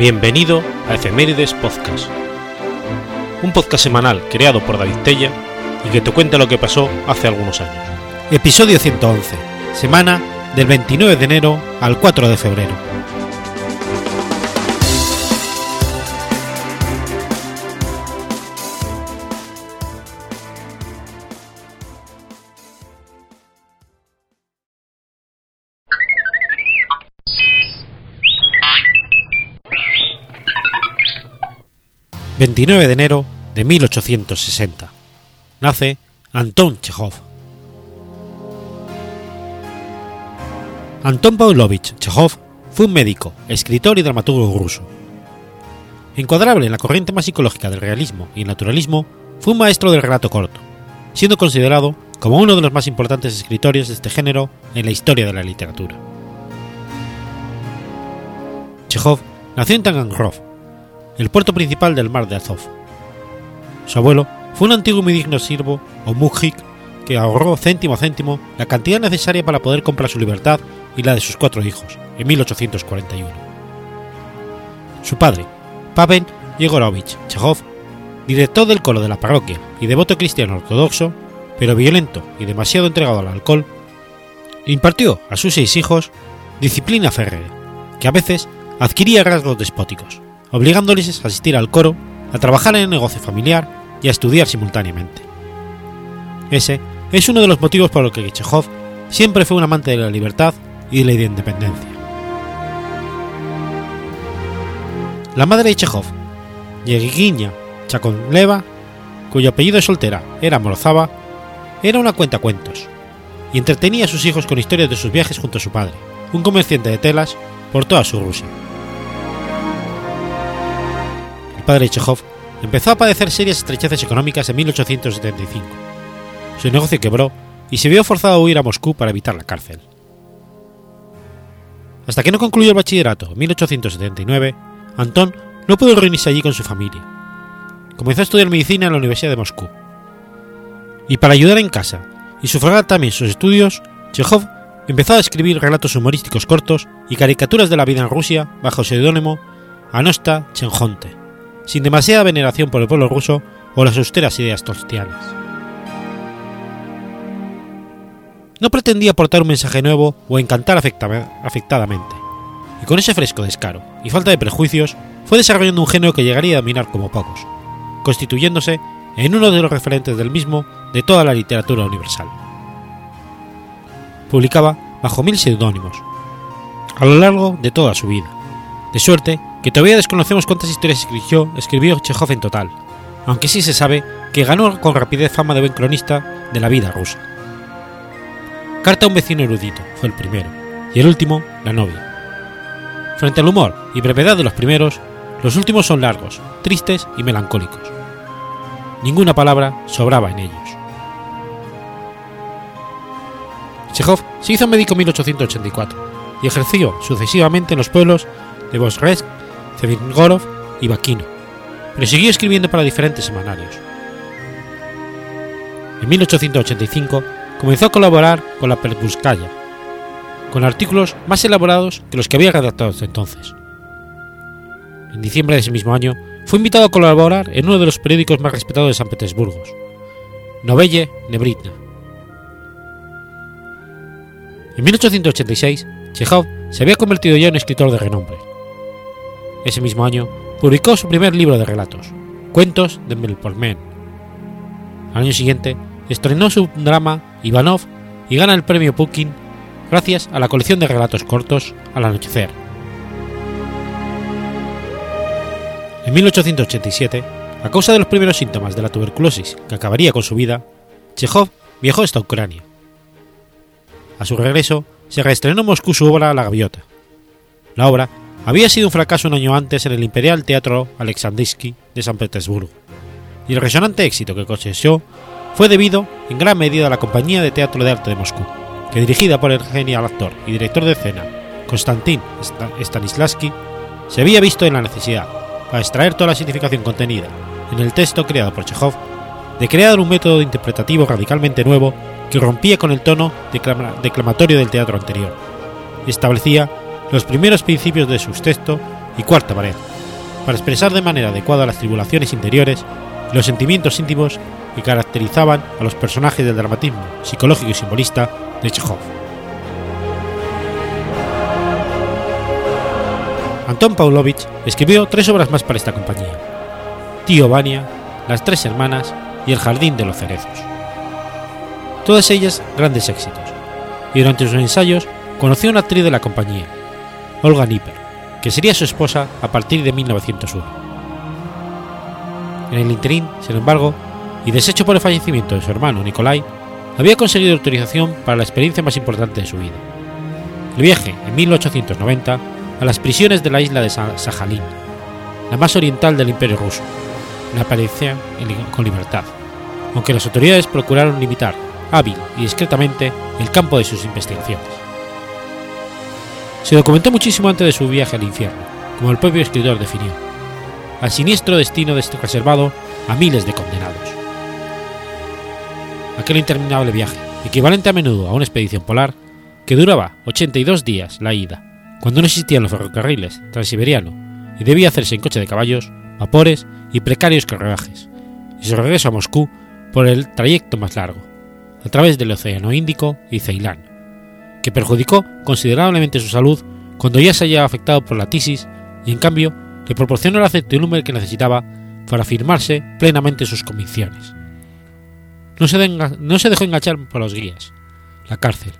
Bienvenido a Efemérides Podcast, un podcast semanal creado por David Tella y que te cuenta lo que pasó hace algunos años. Episodio 111, semana del 29 de enero al 4 de febrero. 29 de enero de 1860. Nace Anton Chekhov. Anton Pavlovich Chekhov fue un médico, escritor y dramaturgo ruso. Encuadrable en la corriente más psicológica del realismo y naturalismo, fue un maestro del relato corto, siendo considerado como uno de los más importantes escritores de este género en la historia de la literatura. Chekhov nació en Taganrov, el puerto principal del mar de Azov. Su abuelo fue un antiguo y digno siervo o mujik que ahorró céntimo a céntimo la cantidad necesaria para poder comprar su libertad y la de sus cuatro hijos en 1841. Su padre, Pavel Yegorovich Chekhov, director del coro de la parroquia y devoto cristiano ortodoxo, pero violento y demasiado entregado al alcohol, impartió a sus seis hijos disciplina férrea, que a veces adquiría rasgos despóticos obligándoles a asistir al coro, a trabajar en el negocio familiar y a estudiar simultáneamente. Ese es uno de los motivos por los que Chekhov siempre fue un amante de la libertad y de la independencia. La madre de Chekhov, Yegiña Chakonleva, cuyo apellido de soltera era Morozava, era una cuentacuentos y entretenía a sus hijos con historias de sus viajes junto a su padre, un comerciante de telas, por toda su Rusia. Padre Chekhov empezó a padecer serias estrecheces económicas en 1875. Su negocio quebró y se vio forzado a huir a Moscú para evitar la cárcel. Hasta que no concluyó el bachillerato en 1879, Antón no pudo reunirse allí con su familia. Comenzó a estudiar medicina en la Universidad de Moscú. Y para ayudar en casa y sufragar también sus estudios, Chekhov empezó a escribir relatos humorísticos cortos y caricaturas de la vida en Rusia bajo el seudónimo Anosta Chenjonte sin demasiada veneración por el pueblo ruso o las austeras ideas tostianas. No pretendía aportar un mensaje nuevo o encantar afectadamente, y con ese fresco descaro y falta de prejuicios fue desarrollando un género que llegaría a dominar como pocos, constituyéndose en uno de los referentes del mismo de toda la literatura universal. Publicaba bajo mil seudónimos, a lo largo de toda su vida, de suerte que todavía desconocemos cuántas historias escribió, escribió Chekhov en total, aunque sí se sabe que ganó con rapidez fama de buen cronista de la vida rusa. Carta a un vecino erudito fue el primero, y el último, La novia. Frente al humor y brevedad de los primeros, los últimos son largos, tristes y melancólicos. Ninguna palabra sobraba en ellos. Chekhov se hizo médico en 1884 y ejerció sucesivamente en los pueblos de Bosresk Gorov y Bakino, pero siguió escribiendo para diferentes semanarios. En 1885 comenzó a colaborar con la Perbuskaya, con artículos más elaborados que los que había redactado hasta entonces. En diciembre de ese mismo año fue invitado a colaborar en uno de los periódicos más respetados de San Petersburgo, Novelle Nebritna. En 1886, Chekhov se había convertido ya en escritor de renombre. Ese mismo año publicó su primer libro de relatos, Cuentos de Melpolmen. Al año siguiente estrenó su drama Ivanov y gana el premio Pukin gracias a la colección de relatos cortos Al anochecer. En 1887, a causa de los primeros síntomas de la tuberculosis que acabaría con su vida, Chekhov viajó hasta Ucrania. A su regreso, se reestrenó en Moscú su obra La Gaviota. La obra había sido un fracaso un año antes en el Imperial Teatro Alexandrinsky de San Petersburgo, y el resonante éxito que cosechó fue debido en gran medida a la Compañía de Teatro de Arte de Moscú, que dirigida por el genial actor y director de escena Konstantin Stanislavski, se había visto en la necesidad, para extraer toda la significación contenida en el texto creado por Chekhov, de crear un método interpretativo radicalmente nuevo que rompía con el tono declamatorio del teatro anterior. Establecía los primeros principios de su texto y cuarta pared, para expresar de manera adecuada las tribulaciones interiores y los sentimientos íntimos que caracterizaban a los personajes del dramatismo psicológico y simbolista de Chekhov. Anton Pavlovich escribió tres obras más para esta compañía: Tío Vania, Las Tres Hermanas y El Jardín de los Cerezos. Todas ellas grandes éxitos, y durante sus ensayos conoció a una actriz de la compañía, Olga Nipper, que sería su esposa a partir de 1901. En el interín, sin embargo, y deshecho por el fallecimiento de su hermano Nikolai, había conseguido autorización para la experiencia más importante de su vida. El viaje, en 1890, a las prisiones de la isla de Sajalín, la más oriental del Imperio ruso, la apariencia con libertad, aunque las autoridades procuraron limitar, hábil y discretamente, el campo de sus investigaciones. Se documentó muchísimo antes de su viaje al infierno, como el propio escritor definió, al siniestro destino de este reservado a miles de condenados. Aquel interminable viaje, equivalente a menudo a una expedición polar, que duraba 82 días la ida, cuando no existían los ferrocarriles transiberiano y debía hacerse en coche de caballos, vapores y precarios carruajes, y su regreso a Moscú por el trayecto más largo, a través del Océano Índico y Ceilán, que perjudicó considerablemente su salud cuando ya se hallaba afectado por la tisis y en cambio le proporcionó la certidumbre que necesitaba para afirmarse plenamente sus convicciones. No se, no se dejó enganchar por los guías, la cárcel,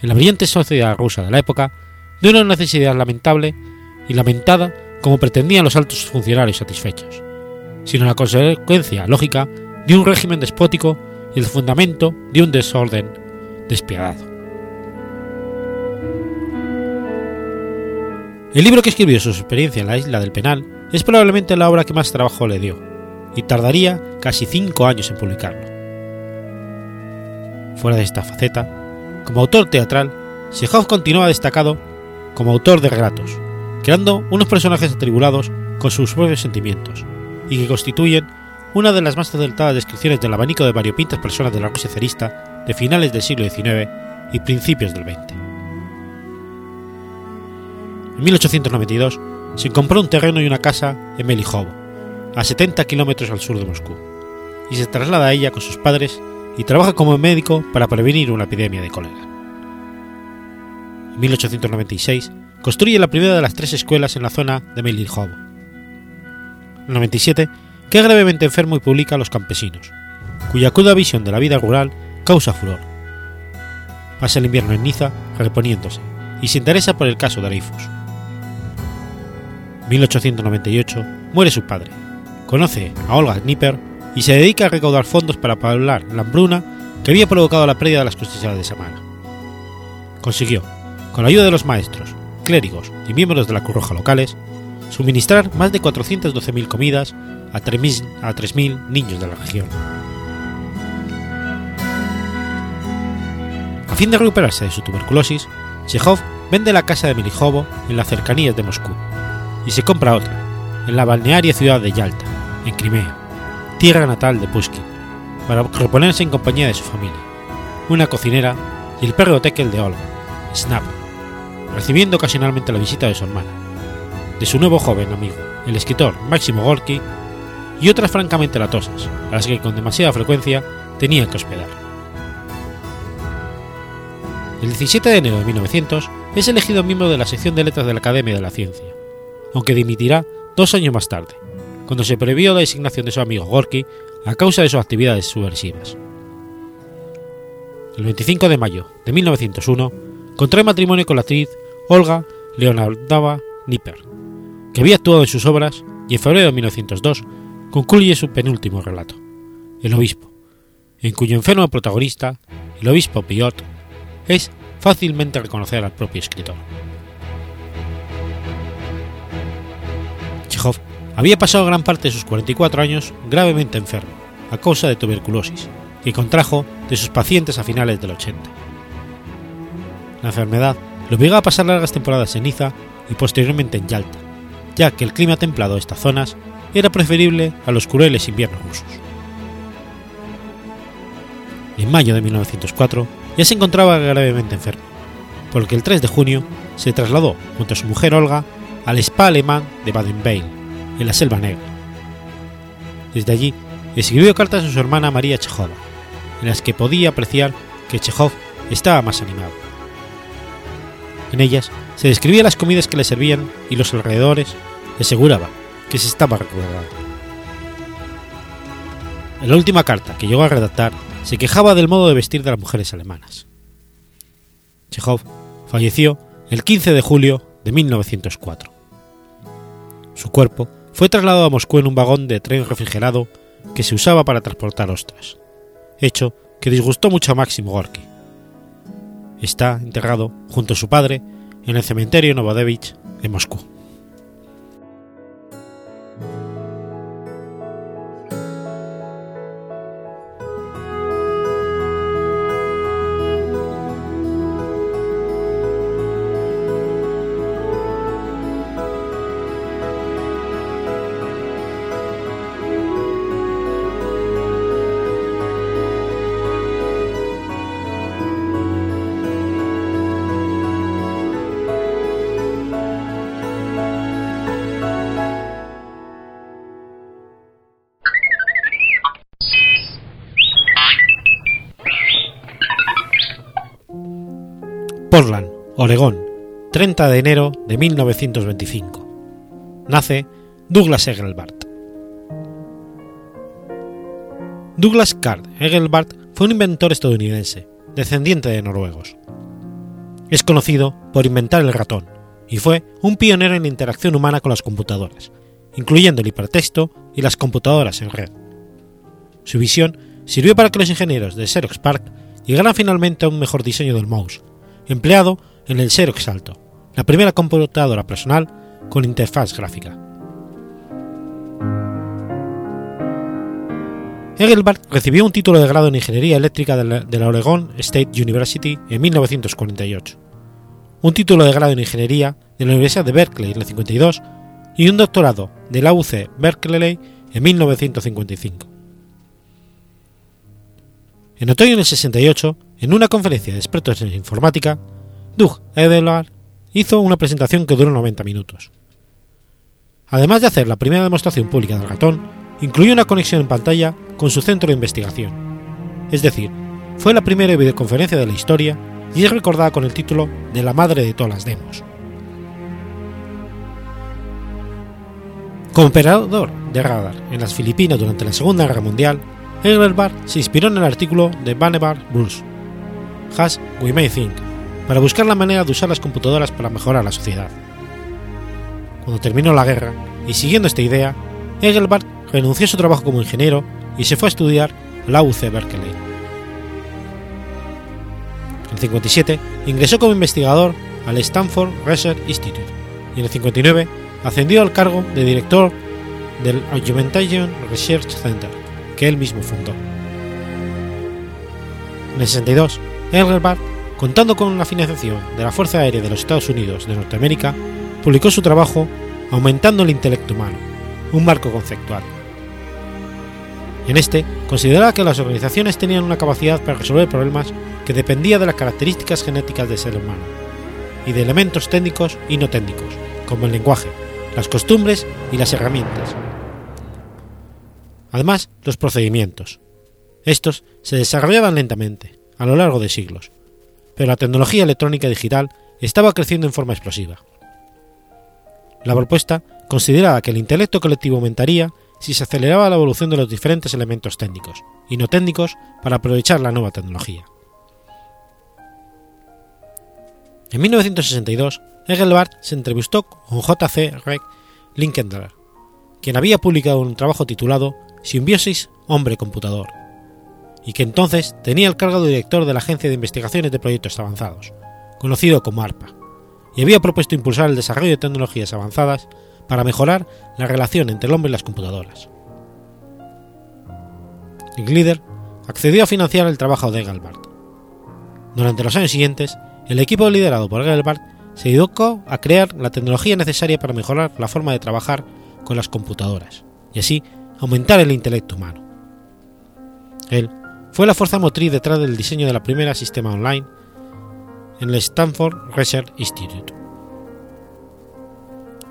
en la brillante sociedad rusa de la época, de una necesidad lamentable y lamentada como pretendían los altos funcionarios satisfechos, sino la consecuencia lógica de un régimen despótico y el fundamento de un desorden despiadado. El libro que escribió su experiencia en la isla del penal es probablemente la obra que más trabajo le dio, y tardaría casi cinco años en publicarlo. Fuera de esta faceta, como autor teatral, Chekhov continúa destacado como autor de relatos, creando unos personajes atribulados con sus propios sentimientos, y que constituyen una de las más acertadas descripciones del abanico de variopintas personas de la Rusia zarista de finales del siglo XIX y principios del XX. En 1892 se compró un terreno y una casa en Melijovo, a 70 kilómetros al sur de Moscú, y se traslada a ella con sus padres y trabaja como médico para prevenir una epidemia de cólera. En 1896 construye la primera de las tres escuelas en la zona de Melijovo. En 97 queda gravemente enfermo y publica Los Campesinos, cuya cruda visión de la vida rural causa furor. Pasa el invierno en Niza reponiéndose y se interesa por el caso de Dreyfus. 1898 muere su padre, conoce a Olga Nipper y se dedica a recaudar fondos para poblar la hambruna que había provocado la pérdida de las cosechas de Samara. Consiguió, con la ayuda de los maestros, clérigos y miembros de la Cruz Roja locales, suministrar más de 412.000 comidas a 3.000 niños de la región. A fin de recuperarse de su tuberculosis, Chekhov vende la casa de Milijovo en las cercanías de Moscú y se compra otra, en la balnearia ciudad de Yalta, en Crimea, tierra natal de Pushkin, para reponerse en compañía de su familia, una cocinera y el perro tekel de Olga, Snap, recibiendo ocasionalmente la visita de su hermana, de su nuevo joven amigo, el escritor Máximo Gorky, y otras francamente latosas, a las que con demasiada frecuencia tenía que hospedar. El 17 de enero de 1900 es elegido miembro de la sección de letras de la Academia de la Ciencia aunque dimitirá dos años más tarde, cuando se previó la designación de su amigo Gorky a causa de sus actividades subversivas. El 25 de mayo de 1901 contrae matrimonio con la actriz Olga Leonardova Nipper, que había actuado en sus obras y en febrero de 1902 concluye su penúltimo relato, El Obispo, en cuyo enfermo protagonista, el obispo Piot, es fácilmente reconocer al propio escritor. Había pasado gran parte de sus 44 años gravemente enfermo, a causa de tuberculosis, que contrajo de sus pacientes a finales del 80. La enfermedad le obligó a pasar largas temporadas en Niza y posteriormente en Yalta, ya que el clima templado de estas zonas era preferible a los crueles inviernos rusos. En mayo de 1904 ya se encontraba gravemente enfermo, por lo que el 3 de junio se trasladó junto a su mujer Olga al spa alemán de Baden-Baden, en la Selva Negra. Desde allí escribió cartas a su hermana María Chejova, en las que podía apreciar que Chejov estaba más animado. En ellas se describía las comidas que le servían y los alrededores le aseguraba que se estaba recuperando. En la última carta que llegó a redactar se quejaba del modo de vestir de las mujeres alemanas. Chejov falleció el 15 de julio de 1904. Su cuerpo fue trasladado a Moscú en un vagón de tren refrigerado que se usaba para transportar ostras, hecho que disgustó mucho a Máximo Gorky. Está enterrado junto a su padre en el cementerio Novodevich de Moscú. De enero de 1925. Nace Douglas Engelbart. Douglas Card Engelbart fue un inventor estadounidense, descendiente de noruegos. Es conocido por inventar el ratón y fue un pionero en la interacción humana con las computadoras, incluyendo el hipertexto y las computadoras en red. Su visión sirvió para que los ingenieros de Xerox PARC llegaran finalmente a un mejor diseño del mouse empleado en el Xerox Alto, la primera computadora personal con interfaz gráfica. Engelbart recibió un título de grado en Ingeniería Eléctrica de la, Oregon State University en 1948, un título de grado en Ingeniería de la Universidad de Berkeley en el 52 y un doctorado de la UC Berkeley en 1955. En otoño del 68 en una conferencia de expertos en informática, Doug Edelard hizo una presentación que duró 90 minutos. Además de hacer la primera demostración pública del ratón, incluyó una conexión en pantalla con su centro de investigación. Es decir, fue la primera videoconferencia de la historia y es recordada con el título de la madre de todas las demos. Como operador de radar en las Filipinas durante la Segunda Guerra Mundial, Engelbart se inspiró en el artículo de Vannevar Bruce Has We May Think, para buscar la manera de usar las computadoras para mejorar la sociedad. Cuando terminó la guerra, y siguiendo esta idea, Engelbart renunció a su trabajo como ingeniero y se fue a estudiar a la UC Berkeley. En el 57 ingresó como investigador al Stanford Research Institute y en el 59 ascendió al cargo de director del Augmentation Research Center, que él mismo fundó. En el 62 Engelbart, contando con la financiación de la Fuerza Aérea de los Estados Unidos de Norteamérica, publicó su trabajo Aumentando el intelecto humano, un marco conceptual. En este, consideraba que las organizaciones tenían una capacidad para resolver problemas que dependía de las características genéticas del ser humano y de elementos técnicos y no técnicos, como el lenguaje, las costumbres y las herramientas. Además, los procedimientos. Estos se desarrollaban lentamente, a lo largo de siglos, pero la tecnología electrónica digital estaba creciendo en forma explosiva. La propuesta consideraba que el intelecto colectivo aumentaría si se aceleraba la evolución de los diferentes elementos técnicos y no técnicos para aprovechar la nueva tecnología. En 1962, Engelbart se entrevistó con J.C. Reck Linkendler, quien había publicado un trabajo titulado Simbiosis Hombre-Computador, y que entonces tenía el cargo de director de la Agencia de Investigaciones de Proyectos Avanzados, conocido como ARPA, y había propuesto impulsar el desarrollo de tecnologías avanzadas para mejorar la relación entre el hombre y las computadoras. Glider accedió a financiar el trabajo de Engelbart. Durante los años siguientes, el equipo liderado por Engelbart se dedicó a crear la tecnología necesaria para mejorar la forma de trabajar con las computadoras y así aumentar el intelecto humano. Él fue la fuerza motriz detrás del diseño de la primera sistema online en el Stanford Research Institute.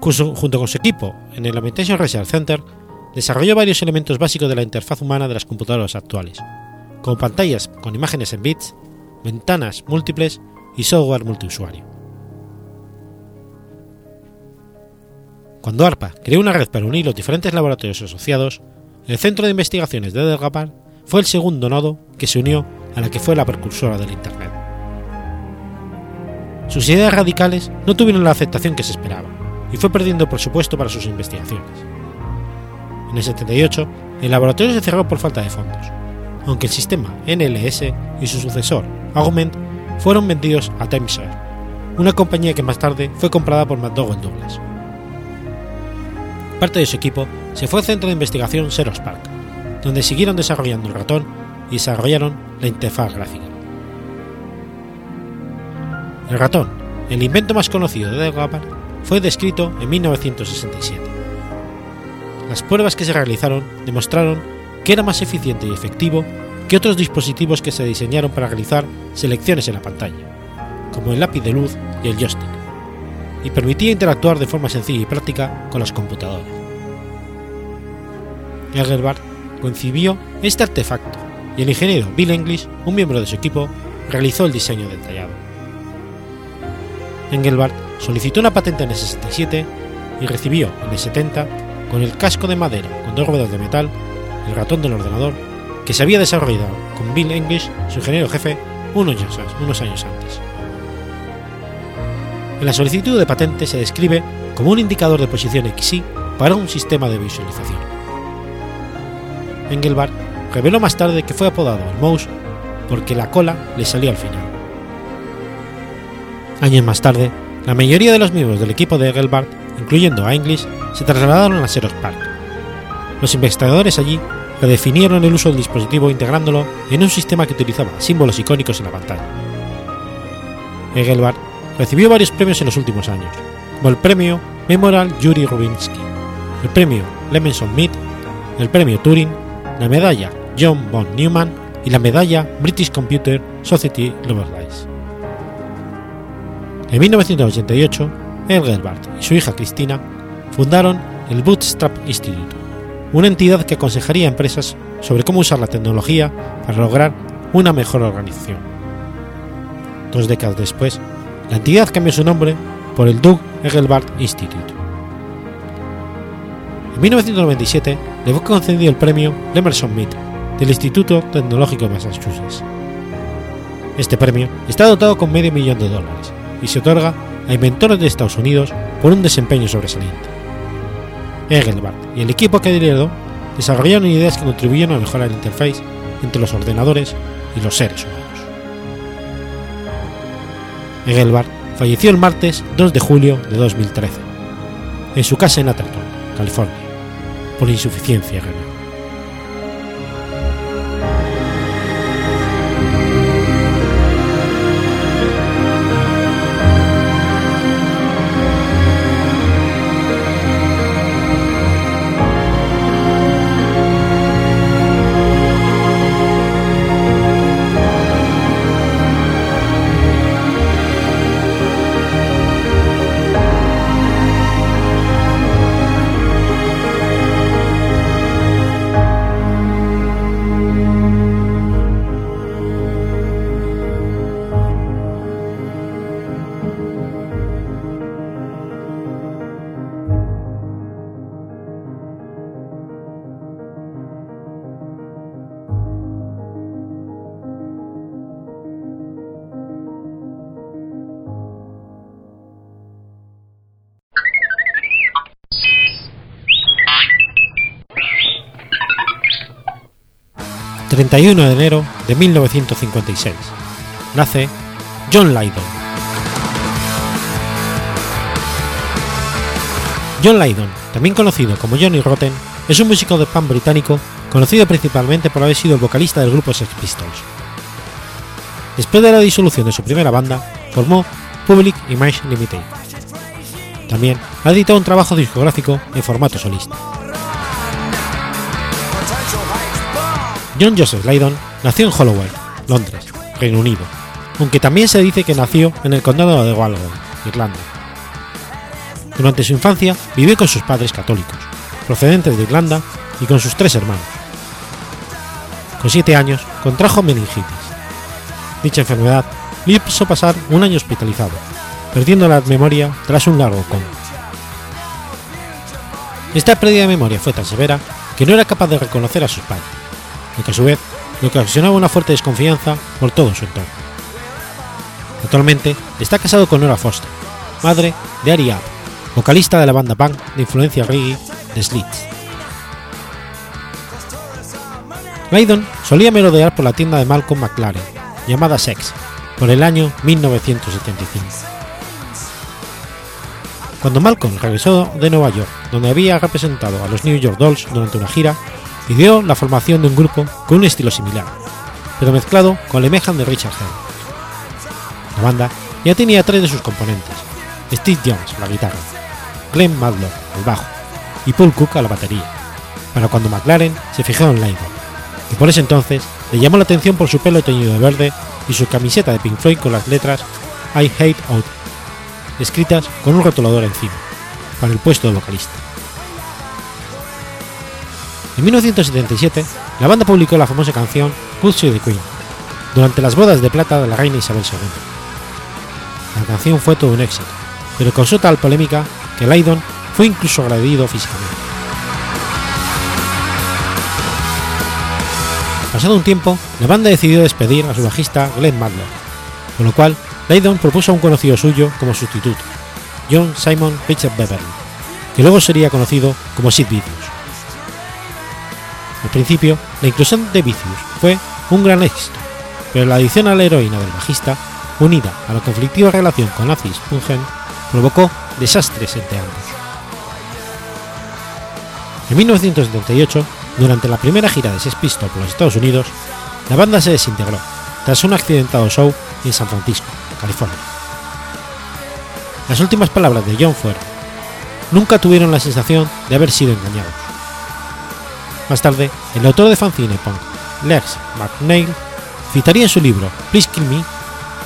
junto con su equipo en el Lamentation Research Center, desarrolló varios elementos básicos de la interfaz humana de las computadoras actuales, como pantallas con imágenes en bits, ventanas múltiples y software multiusuario. Cuando ARPA creó una red para unir los diferentes laboratorios asociados, el Centro de Investigaciones de Delgapar fue el segundo nodo que se unió a la que fue la precursora del Internet. Sus ideas radicales no tuvieron la aceptación que se esperaba y fue perdiendo presupuesto para sus investigaciones. En el 78, el laboratorio se cerró por falta de fondos, aunque el sistema NLS y su sucesor, Augment, fueron vendidos a Timeshare, una compañía que más tarde fue comprada por McDonnell Douglas. Parte de su equipo se fue al centro de investigación Xerox Park, donde siguieron desarrollando el ratón y desarrollaron la interfaz gráfica. El ratón, el invento más conocido de Delgapar, fue descrito en 1967. Las pruebas que se realizaron demostraron que era más eficiente y efectivo que otros dispositivos que se diseñaron para realizar selecciones en la pantalla, como el lápiz de luz y el joystick, y permitía interactuar de forma sencilla y práctica con las computadoras. Engelbart concibió este artefacto y el ingeniero Bill English, un miembro de su equipo, realizó el diseño detallado. Engelbart solicitó una patente en el 67 y recibió en el 70, con el casco de madera con dos ruedas de metal, el ratón del ordenador, que se había desarrollado con Bill English, su ingeniero jefe, unos años antes. En la solicitud de patente se describe como un indicador de posición XY para un sistema de visualización. Engelbart reveló más tarde que fue apodado el mouse porque la cola le salía al final. Años más tarde, la mayoría de los miembros del equipo de Engelbart, incluyendo a English, se trasladaron a Xerox Park. Los investigadores allí redefinieron el uso del dispositivo integrándolo en un sistema que utilizaba símbolos icónicos en la pantalla. Engelbart recibió varios premios en los últimos años, como el premio Memorial Yuri Rubinsky, el premio Lemenson Mead, el premio Turing, la medalla John von Neumann y la medalla British Computer Society Lovelace. En 1988, Engelbart y su hija Cristina fundaron el Bootstrap Institute, una entidad que aconsejaría a empresas sobre cómo usar la tecnología para lograr una mejor organización. Dos décadas después, la entidad cambió su nombre por el Doug Engelbart Institute. En 1997 le fue concedido el premio Lemerson Mead del Instituto Tecnológico de Massachusetts. Este premio está dotado con medio millón de dólares y se otorga a inventores de Estados Unidos por un desempeño sobresaliente. Engelbart y el equipo que lideró desarrollaron ideas que contribuyeron a mejorar la interface entre los ordenadores y los seres humanos. Engelbart falleció el martes 2 de julio de 2013, en su casa en Atherton, California, por insuficiencia renal. 31 de enero de 1956. Nace John Lydon. John Lydon, también conocido como Johnny Rotten, es un músico de pan británico conocido principalmente por haber sido el vocalista del grupo Sex Pistols. Después de la disolución de su primera banda, formó Public Image Limited. También ha editado un trabajo discográfico en formato solista. John Joseph Lydon nació en Holloway, Londres, Reino Unido, aunque también se dice que nació en el condado de Galway, Irlanda. Durante su infancia vivió con sus padres católicos, procedentes de Irlanda, y con sus tres hermanos. Con siete años contrajo meningitis. Dicha enfermedad le hizo pasar un año hospitalizado, perdiendo la memoria tras un largo coma. Esta pérdida de memoria fue tan severa que no era capaz de reconocer a sus padres, lo que a su vez le ocasionaba una fuerte desconfianza por todo su entorno. Actualmente está casado con Nora Foster, madre de Ari App, vocalista de la banda punk de influencia reggae The Slits. Lydon solía merodear por la tienda de Malcolm McLaren, llamada Sex, por el año 1975. Cuando Malcolm regresó de Nueva York, donde había representado a los New York Dolls durante una gira, pidió la formación de un grupo con un estilo similar, pero mezclado con imagen de Richard Hell. La banda ya tenía tres de sus componentes, Steve Jones la guitarra, Glenn Madlock al bajo y Paul Cook a la batería, para cuando McLaren se fijó en Lydon, y por ese entonces le llamó la atención por su pelo teñido de verde y su camiseta de Pink Floyd con las letras I Hate Out, escritas con un rotulador encima, para el puesto de vocalista. En 1977, la banda publicó la famosa canción Good the Queen, durante las bodas de plata de la reina Isabel II. La canción fue todo un éxito, pero causó tal polémica que Lydon fue incluso agredido físicamente. Pasado un tiempo, la banda decidió despedir a su bajista Glenn Madlock, con lo cual Lydon propuso a un conocido suyo como sustituto, John Simon Richard Beverly, que luego sería conocido como Sid Vicious. Al principio, la inclusión de Vicious fue un gran éxito, pero la adición a la heroína del bajista, unida a la conflictiva relación con Nazis Pungen, provocó desastres entre ambos. En 1978, durante la primera gira de Sex Pistols por los Estados Unidos, la banda se desintegró tras un accidentado show en San Francisco, California. Las últimas palabras de John fueron: Nunca tuvieron la sensación de haber sido engañados. Más tarde, el autor de fanzine punk, Lex McNeil, citaría en su libro Please Kill Me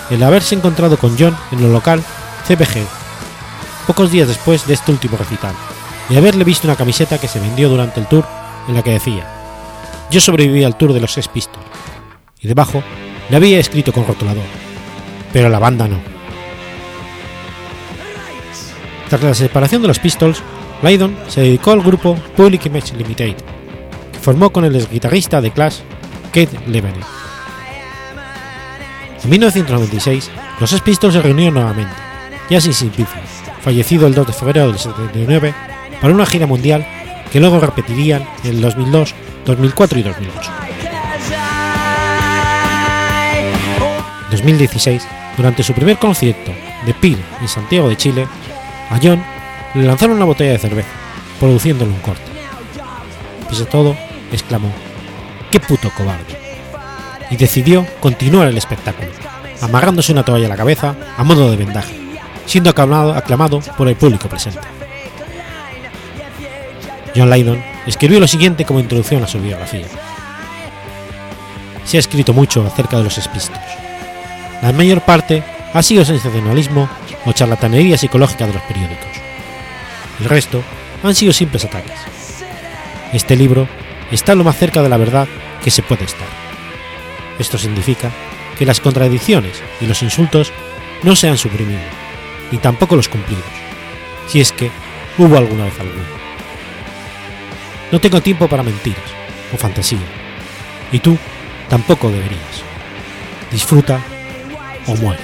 el haberse encontrado con John en lo local CPG pocos días después de este último recital y haberle visto una camiseta que se vendió durante el tour en la que decía Yo sobreviví al tour de los Sex Pistols y debajo le había escrito con rotulador, pero la banda no. Tras la separación de los Pistols, Lydon se dedicó al grupo Public Image Limited, formó con el guitarrista de Clash, Keith Levene. En 1996, los Sex se reunieron nuevamente, ya sin Sid fallecido el 2 de febrero del 79, para una gira mundial que luego repetirían en el 2002, 2004 y 2008. En 2016, durante su primer concierto de Peel en Santiago de Chile, a John le lanzaron una botella de cerveza, produciéndole un corte. Pese a todo, exclamó, ¡qué puto cobarde! Y decidió continuar el espectáculo, amarrándose una toalla a la cabeza a modo de vendaje, siendo aclamado, aclamado por el público presente. John Lydon escribió lo siguiente como introducción a su biografía. Se ha escrito mucho acerca de los espistos. La mayor parte ha sido sensacionalismo o charlatanería psicológica de los periódicos. El resto han sido simples ataques. Este libro está lo más cerca de la verdad que se puede estar. Esto significa que las contradicciones y los insultos no se han suprimido, ni tampoco los cumplidos, si es que hubo alguna vez alguno. No tengo tiempo para mentiras o fantasía, y tú tampoco deberías. Disfruta o muere.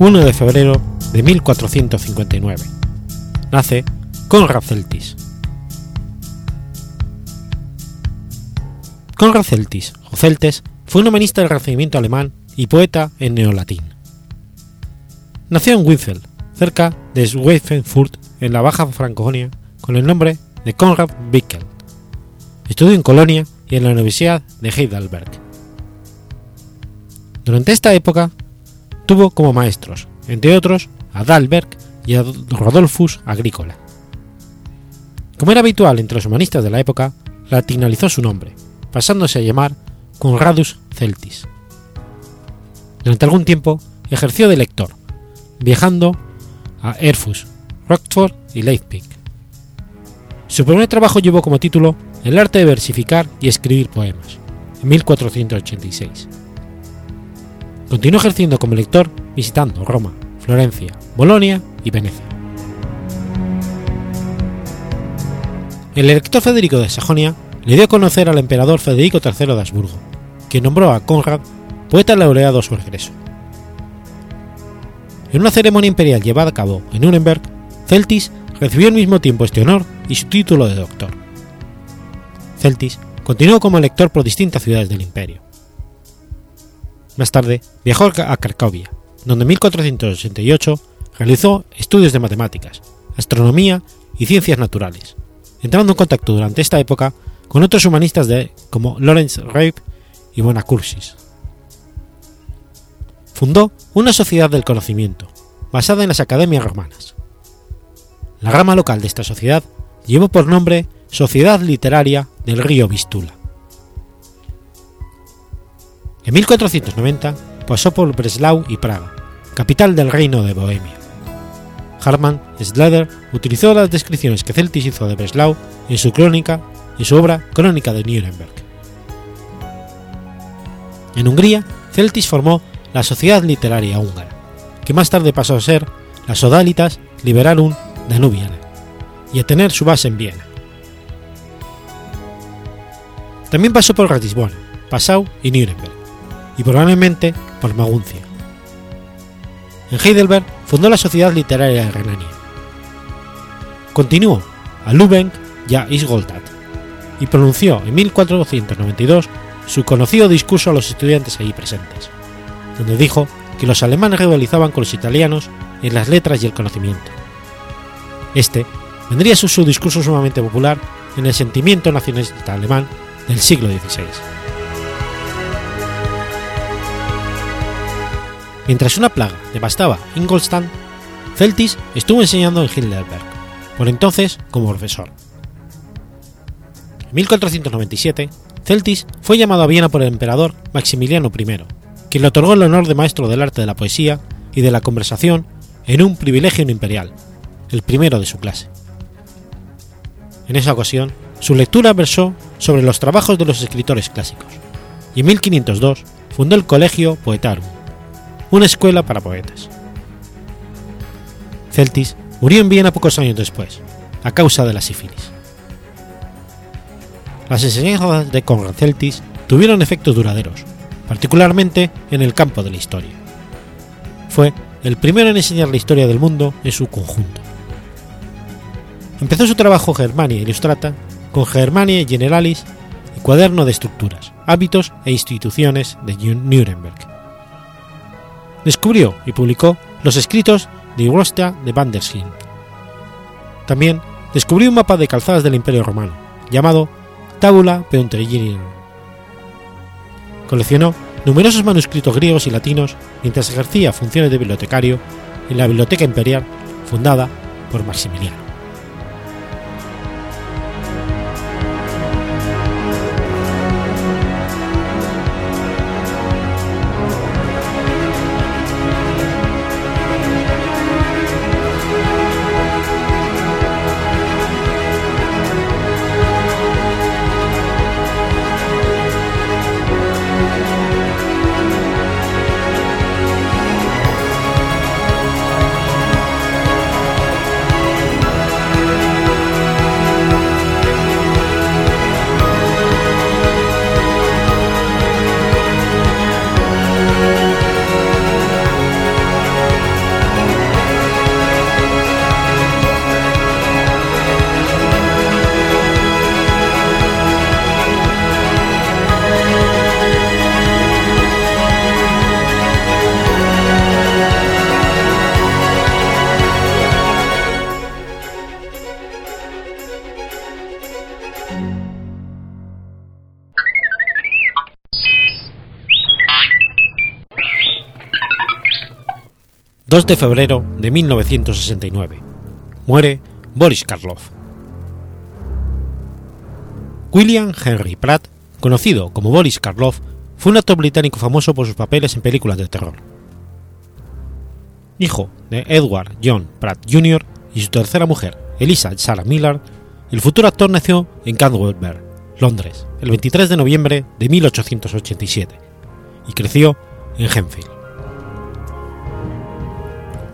1 de febrero de 1459. Nace Conrad Celtis. Conrad Celtis, o Celtes, fue un humanista del Renacimiento alemán y poeta en neolatín. Nació en Wiffel, cerca de Schweinfurt, en la Baja Franconia, con el nombre de Conrad Bickel. Estudió en Colonia y en la Universidad de Heidelberg. Durante esta época tuvo como maestros, entre otros, a Dalberg y a Rodolfus Agrícola. Como era habitual entre los humanistas de la época, latinalizó su nombre, pasándose a llamar Conradus Celtis. Durante algún tiempo ejerció de lector, viajando a Erfurt, Rockford y Leipzig. Su primer trabajo llevó como título El arte de versificar y escribir poemas, en 1486. Continuó ejerciendo como lector visitando Roma, Florencia, Bolonia y Venecia. El elector Federico de Sajonia le dio a conocer al emperador Federico III de Habsburgo, que nombró a Conrad poeta laureado a su regreso. En una ceremonia imperial llevada a cabo en Nuremberg, Celtis recibió al mismo tiempo este honor y su título de doctor. Celtis continuó como elector por distintas ciudades del imperio. Más tarde viajó a Cracovia, donde en 1488 realizó estudios de matemáticas, astronomía y ciencias naturales, entrando en contacto durante esta época con otros humanistas de, como Lorenz Reib y Bonacursis. Fundó una sociedad del conocimiento, basada en las academias romanas. La rama local de esta sociedad llevó por nombre Sociedad Literaria del Río Vistula. En 1490 pasó por Breslau y Praga, capital del reino de Bohemia. Hartmann Schlader utilizó las descripciones que Celtis hizo de Breslau en su crónica en su obra Crónica de Nuremberg. En Hungría, Celtis formó la Sociedad Literaria Húngara, que más tarde pasó a ser la Sodalitas Liberarum Danubiana y a tener su base en Viena. También pasó por Ratisbona, Passau y Nuremberg, y probablemente por Maguncia. En Heidelberg fundó la Sociedad Literaria de Renania. Continuó a Lübeck y a Ingolstadt, y pronunció en 1492 su conocido discurso a los estudiantes allí presentes, donde dijo que los alemanes rivalizaban con los italianos en las letras y el conocimiento. Este vendría a ser su discurso sumamente popular en el sentimiento nacionalista alemán del siglo XVI. Mientras una plaga devastaba Ingolstadt, Celtis estuvo enseñando en Heidelberg, por entonces como profesor. En 1497, Celtis fue llamado a Viena por el emperador Maximiliano I, quien le otorgó el honor de maestro del arte de la poesía y de la conversación en un privilegio imperial, el primero de su clase. En esa ocasión, su lectura versó sobre los trabajos de los escritores clásicos, y en 1502 fundó el Colegio Poetarum, una escuela para poetas. Celtis murió en Viena pocos años después, a causa de la sífilis. Las enseñanzas de Conrad Celtis tuvieron efectos duraderos, particularmente en el campo de la historia. Fue el primero en enseñar la historia del mundo en su conjunto. Empezó su trabajo Germania Illustrata con Germania Generalis y Cuaderno de Estructuras, Hábitos e Instituciones de Nuremberg. Descubrió y publicó los escritos de Irosta de Van der Sinn. También descubrió un mapa de calzadas del Imperio Romano, llamado Tabula Peuterillium. Coleccionó numerosos manuscritos griegos y latinos mientras ejercía funciones de bibliotecario en la Biblioteca Imperial fundada por Maximiliano. 2 de febrero de 1969. Muere Boris Karloff. William Henry Pratt, conocido como Boris Karloff, fue un actor británico famoso por sus papeles en películas de terror. Hijo de Edward John Pratt Jr. y su tercera mujer, Elisa Sarah Miller, el futuro actor nació en Camberwell, Londres, el 23 de noviembre de 1887 y creció en Henfield.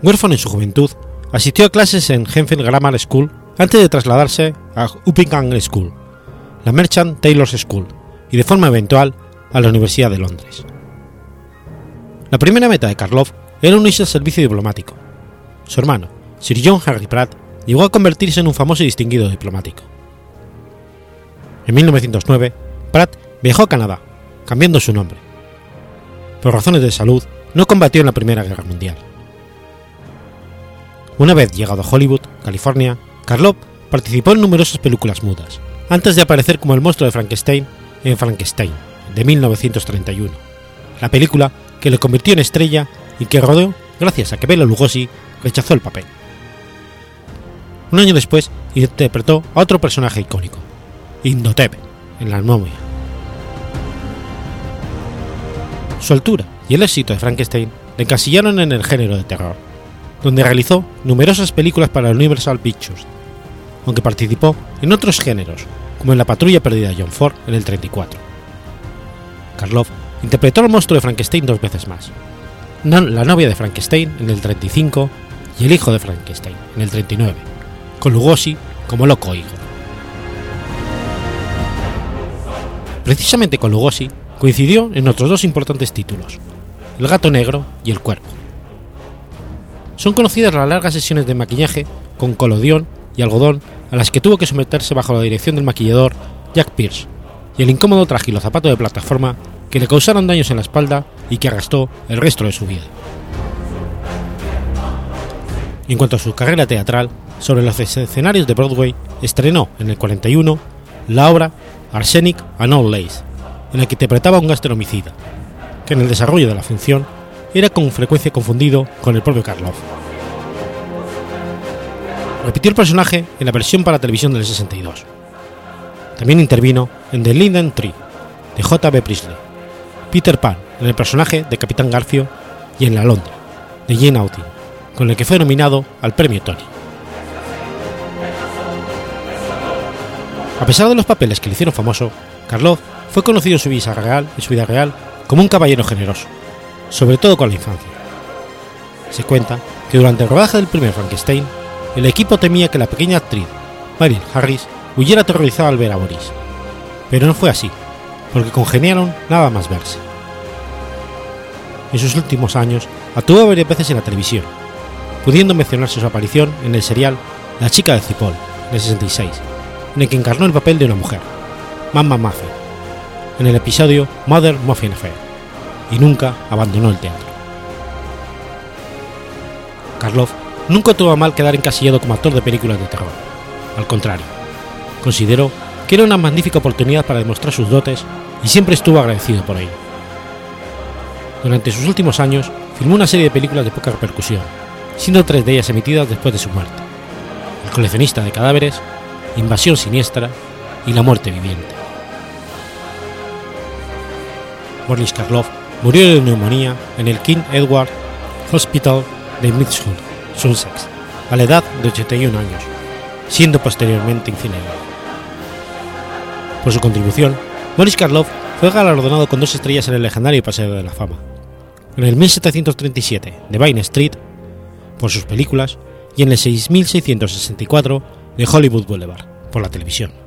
Huérfano en su juventud, asistió a clases en Henfield Grammar School antes de trasladarse a Uppingham School, la Merchant Taylor's School y de forma eventual a la Universidad de Londres. La primera meta de Karloff era unirse al servicio diplomático. Su hermano, Sir John Henry Pratt, llegó a convertirse en un famoso y distinguido diplomático. En 1909, Pratt viajó a Canadá, cambiando su nombre. Por razones de salud, no combatió en la Primera Guerra Mundial. Una vez llegado a Hollywood, California, Karloff participó en numerosas películas mudas, antes de aparecer como el monstruo de Frankenstein en Frankenstein, de 1931, la película que lo convirtió en estrella y que rodeó gracias a que Bela Lugosi rechazó el papel. Un año después interpretó a otro personaje icónico, Indotep, en La momia. Su altura y el éxito de Frankenstein le encasillaron en el género de terror donde realizó numerosas películas para Universal Pictures, aunque participó en otros géneros, como en La Patrulla Perdida de John Ford en el 34. Karloff interpretó al monstruo de Frankenstein dos veces más, la novia de Frankenstein en el 35 y el hijo de Frankenstein en el 39, con Lugosi como loco hijo. Precisamente con Lugosi coincidió en otros dos importantes títulos, El gato negro y El cuerpo son conocidas las largas sesiones de maquillaje con colodión y algodón a las que tuvo que someterse bajo la dirección del maquillador Jack Pierce, y el incómodo traje y los zapatos de plataforma que le causaron daños en la espalda y que arrastró el resto de su vida. En cuanto a su carrera teatral, sobre los escenarios de Broadway, estrenó en el 41 la obra Arsenic and Old Lace, en la que interpretaba a un gáster homicida, que en el desarrollo de la función era con frecuencia confundido con el propio Karloff. Repitió el personaje en la versión para televisión del 62. También intervino en The Linden Tree, de J.B. Priestley, Peter Pan en el personaje de Capitán Garfio y en La Londra, de Jane Austen, con el que fue nominado al premio Tony. A pesar de los papeles que le hicieron famoso, Karloff fue conocido en su vida real, en su vida real como un caballero generoso, sobre todo con la infancia. Se cuenta que durante el rodaje del primer Frankenstein, el equipo temía que la pequeña actriz, Marilyn Harris, huyera aterrorizada al ver a Boris. Pero no fue así, porque congeniaron nada más verse. En sus últimos años actuó varias veces en la televisión, pudiendo mencionarse su aparición en el serial La chica de Cipoll, de 66, en el que encarnó el papel de una mujer, Mamma Muffin, en el episodio Mother Muffin Affair y nunca abandonó el teatro. Karloff nunca tuvo mal quedar encasillado como actor de películas de terror. Al contrario, consideró que era una magnífica oportunidad para demostrar sus dotes y siempre estuvo agradecido por ello. Durante sus últimos años filmó una serie de películas de poca repercusión, siendo tres de ellas emitidas después de su muerte. El coleccionista de cadáveres, Invasión siniestra y La muerte viviente. Boris Karloff murió de neumonía en el King Edward Hospital de Midshur, Sussex, a la edad de 81 años, siendo posteriormente incinerado. Por su contribución, Boris Karloff fue galardonado con dos estrellas en el legendario Paseo de la Fama. En el 1737 de Vine Street, por sus películas, y en el 6664 de Hollywood Boulevard, por la televisión.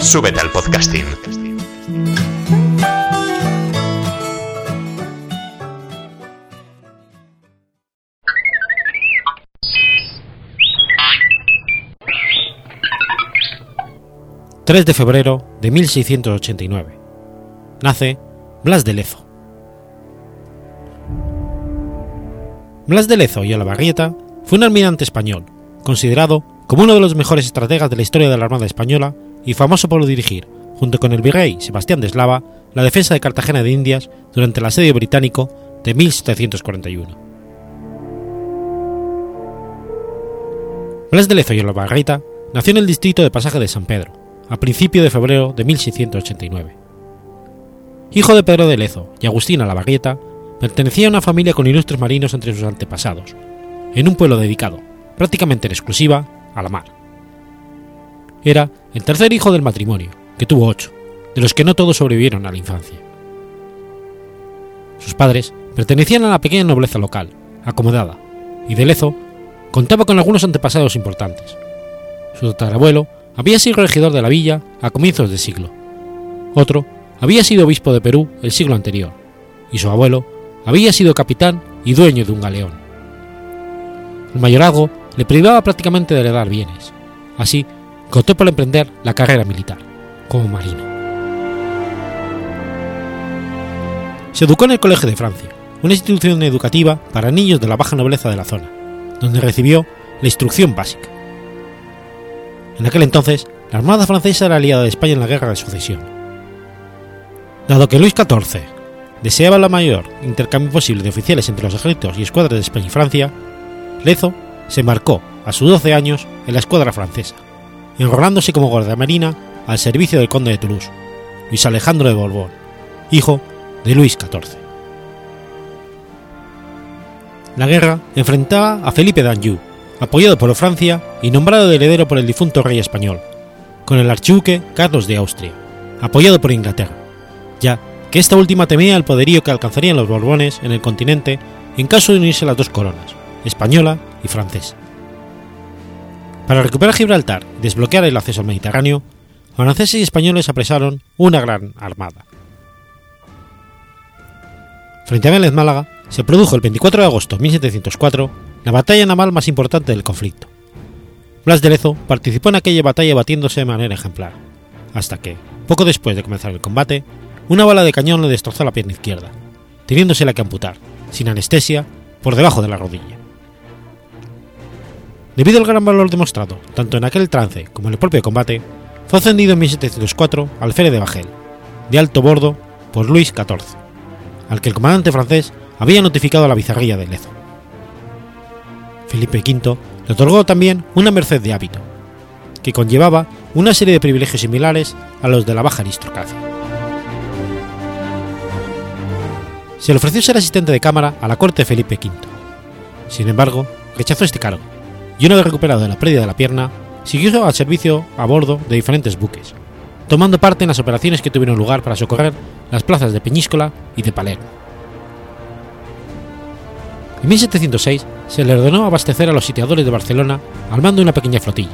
Súbete al podcasting. ...3 de febrero de 1689... ...nace Blas de Lezo. Blas de Lezo y Olavarrieta fue un almirante español, considerado como uno de los mejores estrategas de la historia de la Armada Española y famoso por dirigir, junto con el virrey Sebastián de Eslava, la defensa de Cartagena de Indias durante el asedio británico de 1741. Blas de Lezo y Olavarrieta nació en el distrito de Pasaje de San Pedro, a principio de febrero de 1689. Hijo de Pedro de Lezo y Agustina Lavarrieta, pertenecía a una familia con ilustres marinos entre sus antepasados, en un pueblo dedicado, prácticamente en exclusiva, a la mar. Era el tercer hijo del matrimonio, que tuvo ocho, de los que no todos sobrevivieron a la infancia. Sus padres pertenecían a la pequeña nobleza local, acomodada, y de Lezo contaba con algunos antepasados importantes. Su tatarabuelo había sido regidor de la villa a comienzos del siglo. Otro había sido obispo de Perú el siglo anterior, y su abuelo había sido capitán y dueño de un galeón. El mayorazgo le privaba prácticamente de heredar bienes. Así que optó por emprender la carrera militar, como marino. Se educó en el Colegio de Francia, una institución educativa para niños de la baja nobleza de la zona, donde recibió la instrucción básica. En aquel entonces, la Armada francesa era aliada de España en la Guerra de Sucesión. Dado que Luis XIV deseaba la mayor intercambio posible de oficiales entre los ejércitos y escuadras de España y Francia, Lezo se embarcó a sus 12 años en la escuadra francesa, enrolándose como guardiamarina al servicio del conde de Toulouse, Luis Alejandro de Borbón, hijo de Luis XIV. La guerra enfrentaba a Felipe d'Anjou, apoyado por Francia y nombrado heredero por el difunto rey español, con el archiduque Carlos de Austria, apoyado por Inglaterra, ya que esta última temía el poderío que alcanzarían los Borbones en el continente en caso de unirse las dos coronas, española y francesa. Para recuperar Gibraltar y desbloquear el acceso al Mediterráneo, franceses y españoles apresaron una gran armada. Frente a Vélez Málaga se produjo el 24 de agosto de 1704 la batalla naval más importante del conflicto. Blas de Lezo participó en aquella batalla batiéndose de manera ejemplar, hasta que, poco después de comenzar el combate, una bala de cañón le destrozó la pierna izquierda, teniéndosela que amputar, sin anestesia, por debajo de la rodilla. Debido al gran valor demostrado, tanto en aquel trance como en el propio combate, fue ascendido en 1704 al alférez de Bajel, de alto bordo, por Luis XIV, al que el comandante francés había notificado a la bizarría de Lezo. Felipe V le otorgó también una merced de hábito, que conllevaba una serie de privilegios similares a los de la baja aristocracia. Se le ofreció ser asistente de cámara a la corte de Felipe V. Sin embargo, rechazó este cargo, y una vez recuperado de la pérdida de la pierna, siguió al servicio a bordo de diferentes buques, tomando parte en las operaciones que tuvieron lugar para socorrer las plazas de Peñíscola y de Palermo. En 1706 se le ordenó abastecer a los sitiadores de Barcelona al mando de una pequeña flotilla,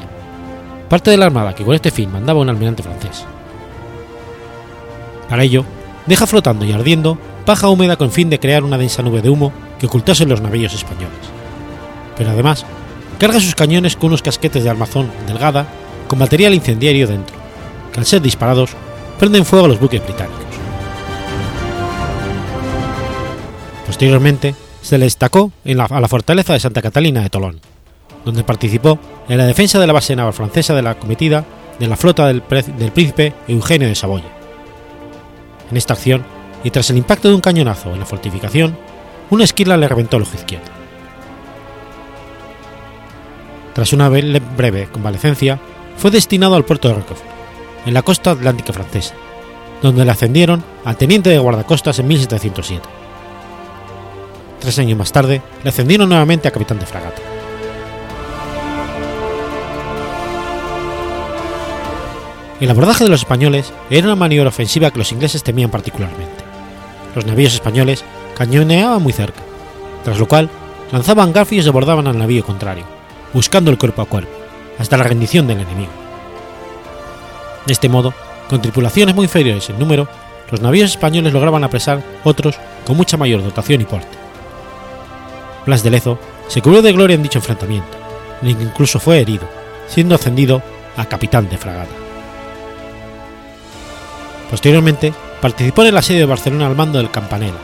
parte de la armada que con este fin mandaba un almirante francés. Para ello, deja flotando y ardiendo paja húmeda con fin de crear una densa nube de humo que ocultase los navíos españoles. Pero además, carga sus cañones con unos casquetes de armazón delgada con material incendiario dentro, que al ser disparados prenden fuego a los buques británicos. Posteriormente, se le destacó en la, a la fortaleza de Santa Catalina de Tolón, donde participó en la defensa de la base naval francesa de la cometida de la flota del, príncipe Eugenio de Saboya. En esta acción, y tras el impacto de un cañonazo en la fortificación, una esquila le reventó el ojo izquierdo. Tras una breve convalecencia, fue destinado al puerto de Roquefort, en la costa atlántica francesa, donde le ascendieron a teniente de guardacostas en 1707. Tres años más tarde, le ascendieron nuevamente a capitán de fragata. El abordaje de los españoles era una maniobra ofensiva que los ingleses temían particularmente. Los navíos españoles cañoneaban muy cerca, tras lo cual lanzaban garfios y abordaban al navío contrario, buscando el cuerpo a cuerpo, hasta la rendición del enemigo. De este modo, con tripulaciones muy inferiores en número, los navíos españoles lograban apresar otros con mucha mayor dotación y porte. Blas de Lezo se cubrió de gloria en dicho enfrentamiento, en que incluso fue herido, siendo ascendido a capitán de fragata. Posteriormente, participó en el asedio de Barcelona al mando del Campanella,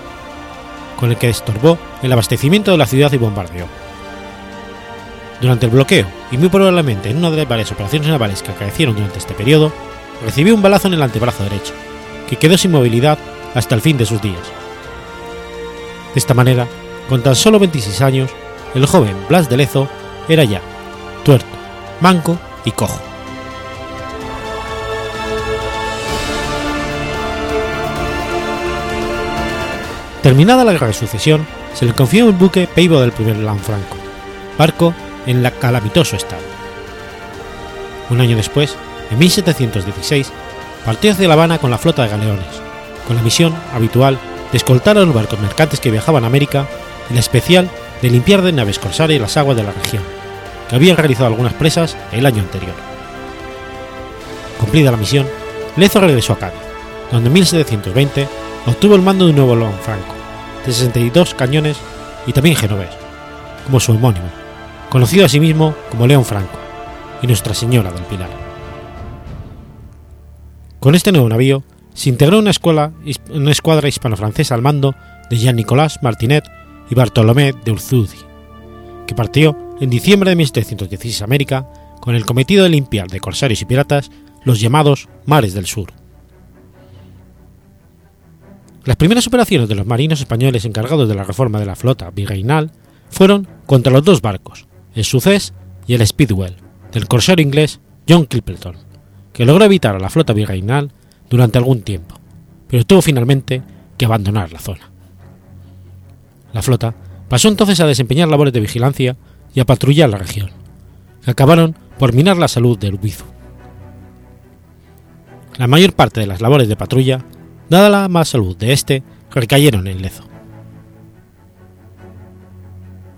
con el que estorbó el abastecimiento de la ciudad y bombardeó. Durante el bloqueo, y muy probablemente en una de las varias operaciones navales que acaecieron durante este periodo, recibió un balazo en el antebrazo derecho, que quedó sin movilidad hasta el fin de sus días. De esta manera, con tan solo 26 años, el joven Blas de Lezo era ya tuerto, manco y cojo. Terminada la guerra de sucesión, se le confió el buque Peibo del primer Lanfranco, barco en la calamitoso estado. Un año después, en 1716, partió hacia La Habana con la flota de galeones, con la misión habitual de escoltar a los barcos mercantes que viajaban a América y la especial de limpiar de naves corsarias las aguas de la región, que habían realizado algunas presas el año anterior. Cumplida la misión, Lezo regresó a Cádiz, donde en 1720 obtuvo el mando de un nuevo León Franco, de 62 cañones y también genovés, como su homónimo, conocido asimismo como León Franco y Nuestra Señora del Pilar. Con este nuevo navío se integró una, una escuadra hispano-francesa al mando de Jean-Nicolas Martinet y Bartolomé de Urzudi, que partió en diciembre de 1716 a América con el cometido de limpiar de corsarios y piratas los llamados mares del sur. Las primeras operaciones de los marinos españoles encargados de la reforma de la flota virreinal fueron contra los dos barcos, el Success y el Speedwell, del corsario inglés John Clipperton, que logró evitar a la flota virreinal durante algún tiempo, pero tuvo finalmente que abandonar la zona. La flota pasó entonces a desempeñar labores de vigilancia y a patrullar la región, que acabaron por minar la salud del Ubizu. La mayor parte de las labores de patrulla dada la mala salud de este, recayeron en Lezo.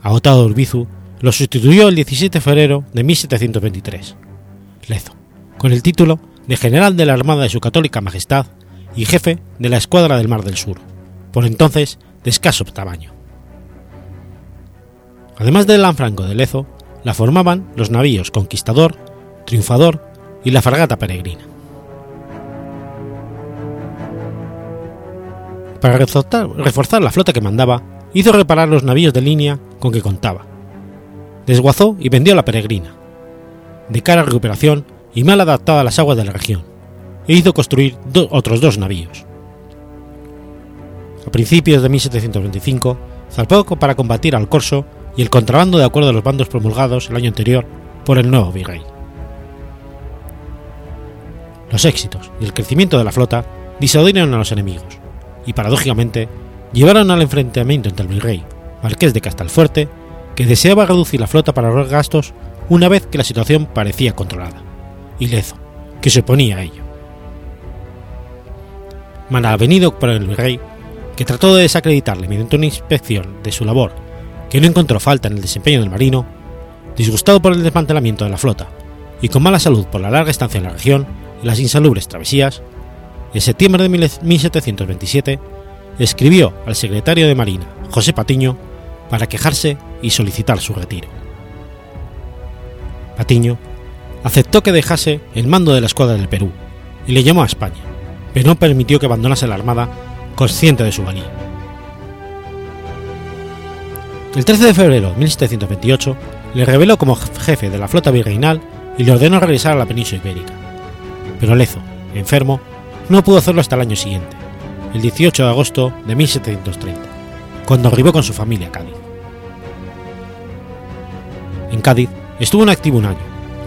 Agotado Urbizu, lo sustituyó el 17 de febrero de 1723. Lezo, con el título de General de la Armada de Su Católica Majestad y jefe de la Escuadra del Mar del Sur, por entonces de escaso tamaño. Además del Lanfranco de Lezo, la formaban los navíos Conquistador, Triunfador y la fragata Peregrina. Para reforzar, reforzar la flota que mandaba, hizo reparar los navíos de línea con que contaba. Desguazó y vendió la Peregrina, de cara a recuperación y mal adaptada a las aguas de la región, e hizo construir otros dos navíos. A principios de 1725, zarpó para combatir al corso y el contrabando de acuerdo a los bandos promulgados el año anterior por el nuevo virrey. Los éxitos y el crecimiento de la flota disuadieron a los enemigos y, paradójicamente, llevaron al enfrentamiento entre el virrey, marqués de Castelfuerte, que deseaba reducir la flota para ahorrar gastos una vez que la situación parecía controlada, y Lezo, que se oponía a ello. Malavenido por el virrey, que trató de desacreditarle mediante una inspección de su labor que no encontró falta en el desempeño del marino, disgustado por el desmantelamiento de la flota y con mala salud por la larga estancia en la región y las insalubres travesías, en septiembre de 1727 escribió al secretario de Marina, José Patiño, para quejarse y solicitar su retiro. Patiño aceptó que dejase el mando de la escuadra del Perú y le llamó a España, pero no permitió que abandonase la armada consciente de su valía. El 13 de febrero de 1728 le reveló como jefe de la flota virreinal y le ordenó regresar a la península ibérica. Pero Lezo, enfermo, no pudo hacerlo hasta el año siguiente, el 18 de agosto de 1730, cuando arribó con su familia a Cádiz. En Cádiz estuvo en activo un año,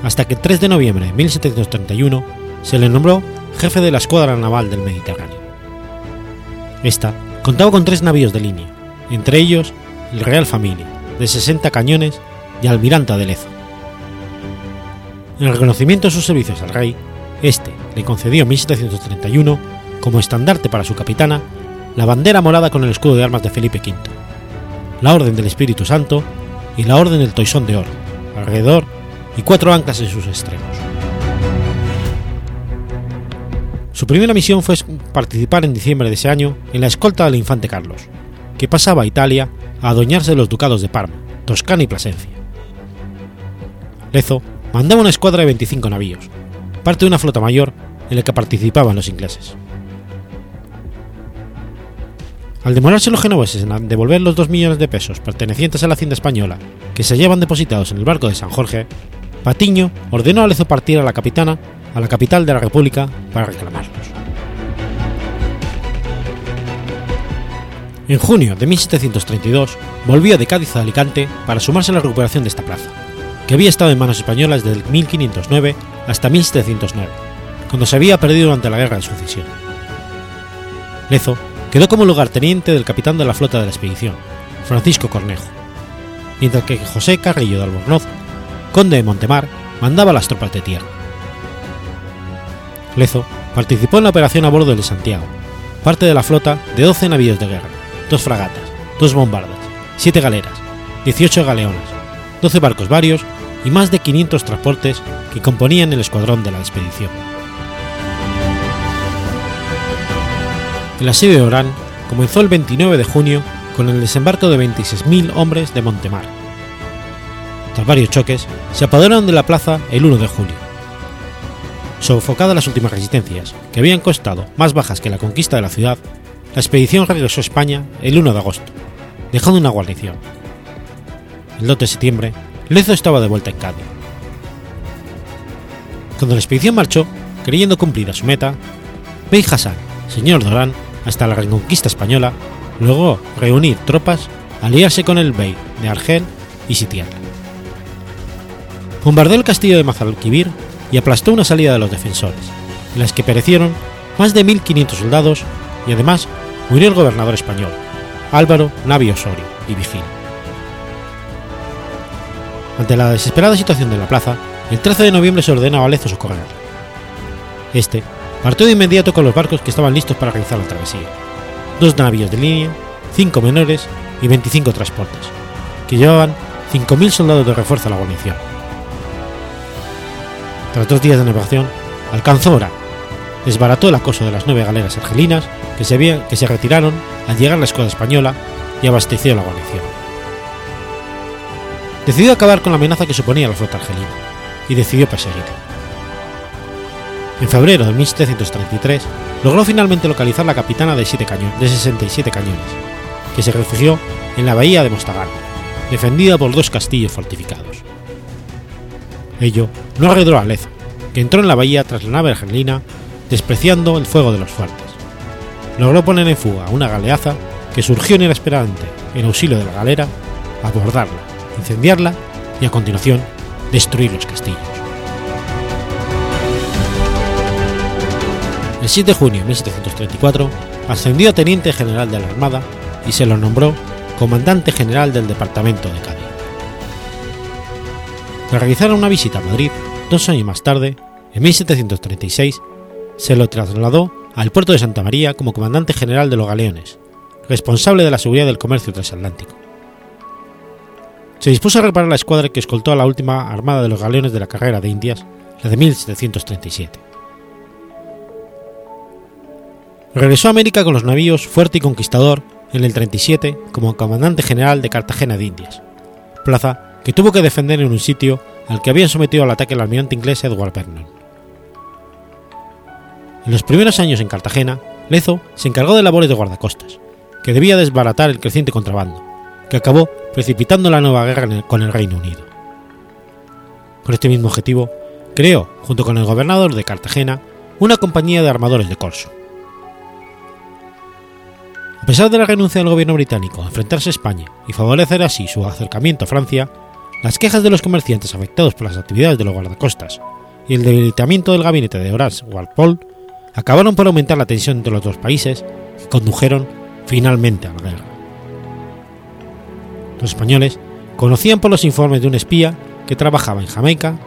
hasta que el 3 de noviembre de 1731 se le nombró jefe de la escuadra naval del Mediterráneo. Esta contaba con tres navíos de línea, entre ellos el Real Familia, de 60 cañones, y Almiranta de Lezo. En reconocimiento de sus servicios al rey, este le concedió en 1731, como estandarte para su capitana, la bandera morada con el escudo de armas de Felipe V, la Orden del Espíritu Santo y la Orden del Toisón de Oro, alrededor y cuatro anclas en sus extremos. Su primera misión fue participar en diciembre de ese año en la escolta del infante Carlos, que pasaba a Italia a adueñarse de los ducados de Parma, Toscana y Plasencia. Lezo mandaba una escuadra de 25 navíos, parte de una flota mayor en la que participaban los ingleses. Al demorarse los genoveses en devolver los 2 millones de pesos pertenecientes a la hacienda española que se llevan depositados en el barco de San Jorge, Patiño ordenó a Lezo partir a la capitana a la capital de la República para reclamarlos. En junio de 1732 volvió de Cádiz a Alicante para sumarse a la recuperación de esta plaza, que había estado en manos españolas desde 1509 hasta 1709, cuando se había perdido durante la Guerra de Sucesión. Lezo quedó como lugarteniente del capitán de la flota de la expedición, Francisco Cornejo, mientras que José Carrillo de Albornoz, conde de Montemar, mandaba las tropas de tierra. Lezo participó en la operación a bordo del Santiago, parte de la flota de 12 navíos de guerra, dos fragatas, dos bombardas, 7 galeras, 18 galeonas, 12 barcos varios y más de 500 transportes que componían el escuadrón de la expedición. El asedio de Orán comenzó el 29 de junio con el desembarco de 26.000 hombres de Montemar. Tras varios choques, se apoderaron de la plaza el 1 de julio. Sofocadas las últimas resistencias, que habían costado más bajas que la conquista de la ciudad, la expedición regresó a España el 1 de agosto, dejando una guarnición. El 2 de septiembre, Lezo estaba de vuelta en Cádiz. Cuando la expedición marchó, creyendo cumplida su meta, Bey Hassan, señor de Orán, hasta la reconquista española, logró reunir tropas, aliarse con el Bey de Argel y sitiarla. Bombardeó el castillo de Mazalquivir y aplastó una salida de los defensores, en las que perecieron más de 1.500 soldados y además murió el gobernador español, Álvaro Navio Osorio y Vigil. Ante la desesperada situación de la plaza, el 13 de noviembre se ordenó a Lezo socorrerla. Este partió de inmediato con los barcos que estaban listos para realizar la travesía, dos navíos de línea, cinco menores y 25 transportes, que llevaban 5.000 soldados de refuerzo a la guarnición. Tras dos días de navegación, alcanzó Orán, desbarató el acoso de las nueve galeras argelinas que se, que se retiraron al llegar la escuadra española y abasteció la guarnición. Decidió acabar con la amenaza que suponía la flota argelina y decidió perseguirla. En febrero de 1733 logró finalmente localizar la capitana de, siete de 67 cañones, que se refugió en la bahía de Mostagán, defendida por dos castillos fortificados. Ello no arredró a Lezo, que entró en la bahía tras la nave argelina, despreciando el fuego de los fuertes. Logró poner en fuga una galeaza que surgió inesperadamente en auxilio de la galera, abordarla, incendiarla y a continuación destruir los castillos. El 7 de junio de 1734 ascendió a teniente general de la Armada y se lo nombró comandante general del departamento de Cádiz. Tras realizar una visita a Madrid, dos años más tarde, en 1736, se lo trasladó al puerto de Santa María como comandante general de los galeones, responsable de la seguridad del comercio transatlántico. Se dispuso a reparar la escuadra que escoltó a la última armada de los galeones de la carrera de Indias, la de 1737. Regresó a América con los navíos Fuerte y Conquistador en el 37 como comandante general de Cartagena de Indias, plaza que tuvo que defender en un sitio al que habían sometido al ataque el almirante inglés Edward Vernon. En los primeros años en Cartagena, Lezo se encargó de labores de guardacostas, que debía desbaratar el creciente contrabando, que acabó precipitando la nueva guerra con el Reino Unido. Con este mismo objetivo, creó, junto con el gobernador de Cartagena, una compañía de armadores de corso. A pesar de la renuncia del gobierno británico a enfrentarse a España y favorecer así su acercamiento a Francia, las quejas de los comerciantes afectados por las actividades de los guardacostas y el debilitamiento del gabinete de Horace Walpole acabaron por aumentar la tensión entre los dos países que condujeron finalmente a la guerra. Los españoles conocían por los informes de un espía que trabajaba en Jamaica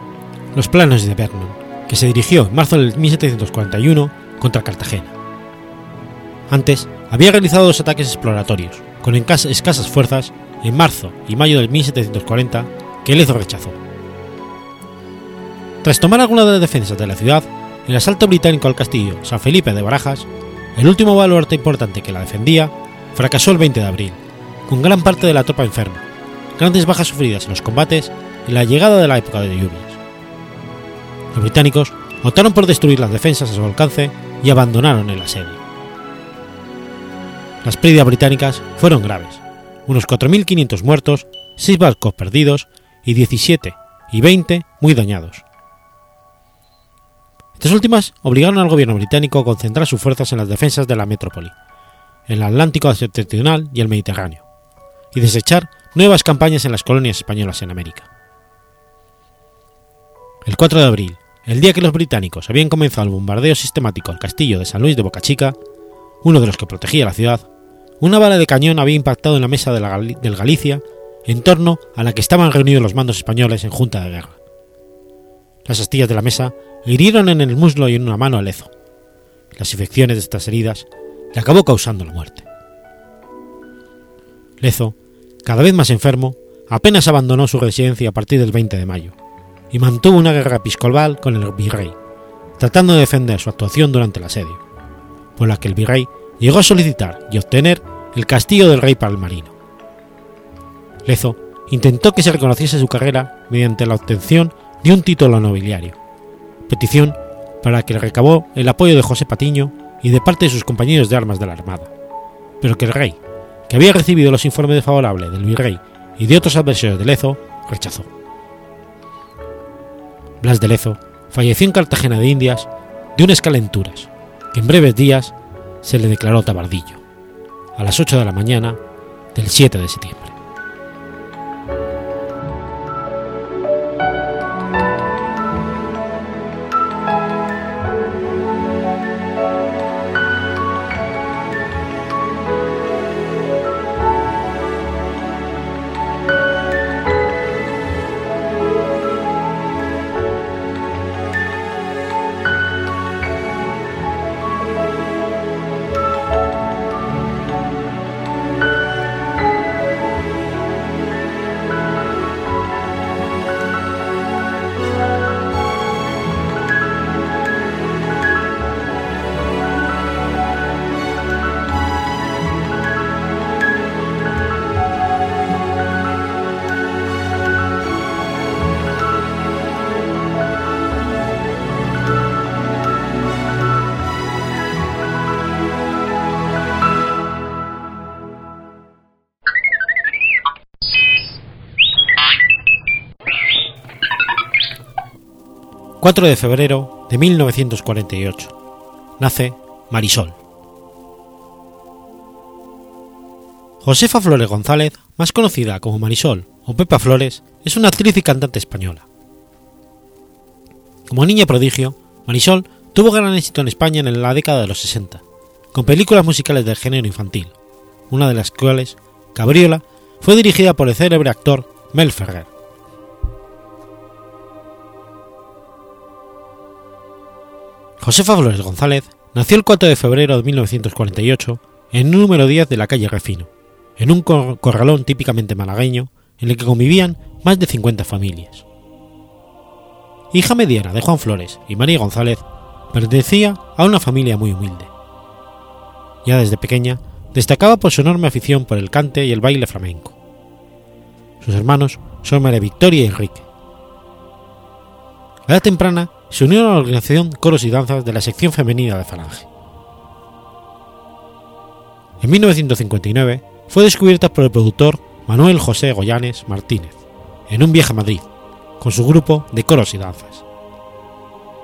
los planes de Vernon, que se dirigió en marzo del 1741 contra Cartagena. Antes había realizado dos ataques exploratorios, con escasas fuerzas, en marzo y mayo del 1740, que Lezo rechazó. Tras tomar algunas de las defensas de la ciudad, el asalto británico al castillo San Felipe de Barajas, el último baluarte importante que la defendía, fracasó el 20 de abril, con gran parte de la tropa enferma, grandes bajas sufridas en los combates y la llegada de la época de lluvias. Los británicos optaron por destruir las defensas a su alcance y abandonaron el asedio. Las pérdidas británicas fueron graves, unos 4.500 muertos, 6 barcos perdidos y 17 y 20 muy dañados. Estas últimas obligaron al gobierno británico a concentrar sus fuerzas en las defensas de la metrópoli, en el Atlántico septentrional y el Mediterráneo, y desechar nuevas campañas en las colonias españolas en América. El 4 de abril, el día que los británicos habían comenzado el bombardeo sistemático al castillo de San Luis de Boca Chica, uno de los que protegía la ciudad, una bala de cañón había impactado en la mesa de del Galicia en torno a la que estaban reunidos los mandos españoles en junta de guerra. Las astillas de la mesa hirieron en el muslo y en una mano a Lezo. Las infecciones de estas heridas le acabó causando la muerte. Lezo, cada vez más enfermo, apenas abandonó su residencia a partir del 20 de mayo y mantuvo una guerra episcopal con el virrey, tratando de defender su actuación durante el asedio, por la que el virrey llegó a solicitar y obtener el castillo del rey palmarino. Lezo intentó que se reconociese su carrera mediante la obtención de un título nobiliario, petición para que recabó el apoyo de José Patiño y de parte de sus compañeros de armas de la Armada, pero que el rey, que había recibido los informes desfavorables del virrey y de otros adversarios de Lezo, rechazó. Blas de Lezo falleció en Cartagena de Indias de unas calenturas en breves días se le declaró tabardillo, a las 8 de la mañana del 7 de septiembre. 4 de febrero de 1948. Nace Marisol. Josefa Flores González, más conocida como Marisol o Pepa Flores, es una actriz y cantante española. Como niña prodigio, Marisol tuvo gran éxito en España en la década de los 60, con películas musicales del género infantil, una de las cuales, Cabriola, fue dirigida por el célebre actor Mel Ferrer. Josefa Flores González nació el 4 de febrero de 1948 en el número 10 de la calle Refino, en un corralón típicamente malagueño en el que convivían más de 50 familias. Hija mediana de Juan Flores y María González, pertenecía a una familia muy humilde. Ya desde pequeña destacaba por su enorme afición por el cante y el baile flamenco. Sus hermanos son María Victoria y Enrique. A edad temprana se unió a la organización Coros y Danzas de la sección femenina de Falange. En 1959 fue descubierta por el productor Manuel José Goyanes Martínez en un viaje a Madrid con su grupo de coros y danzas.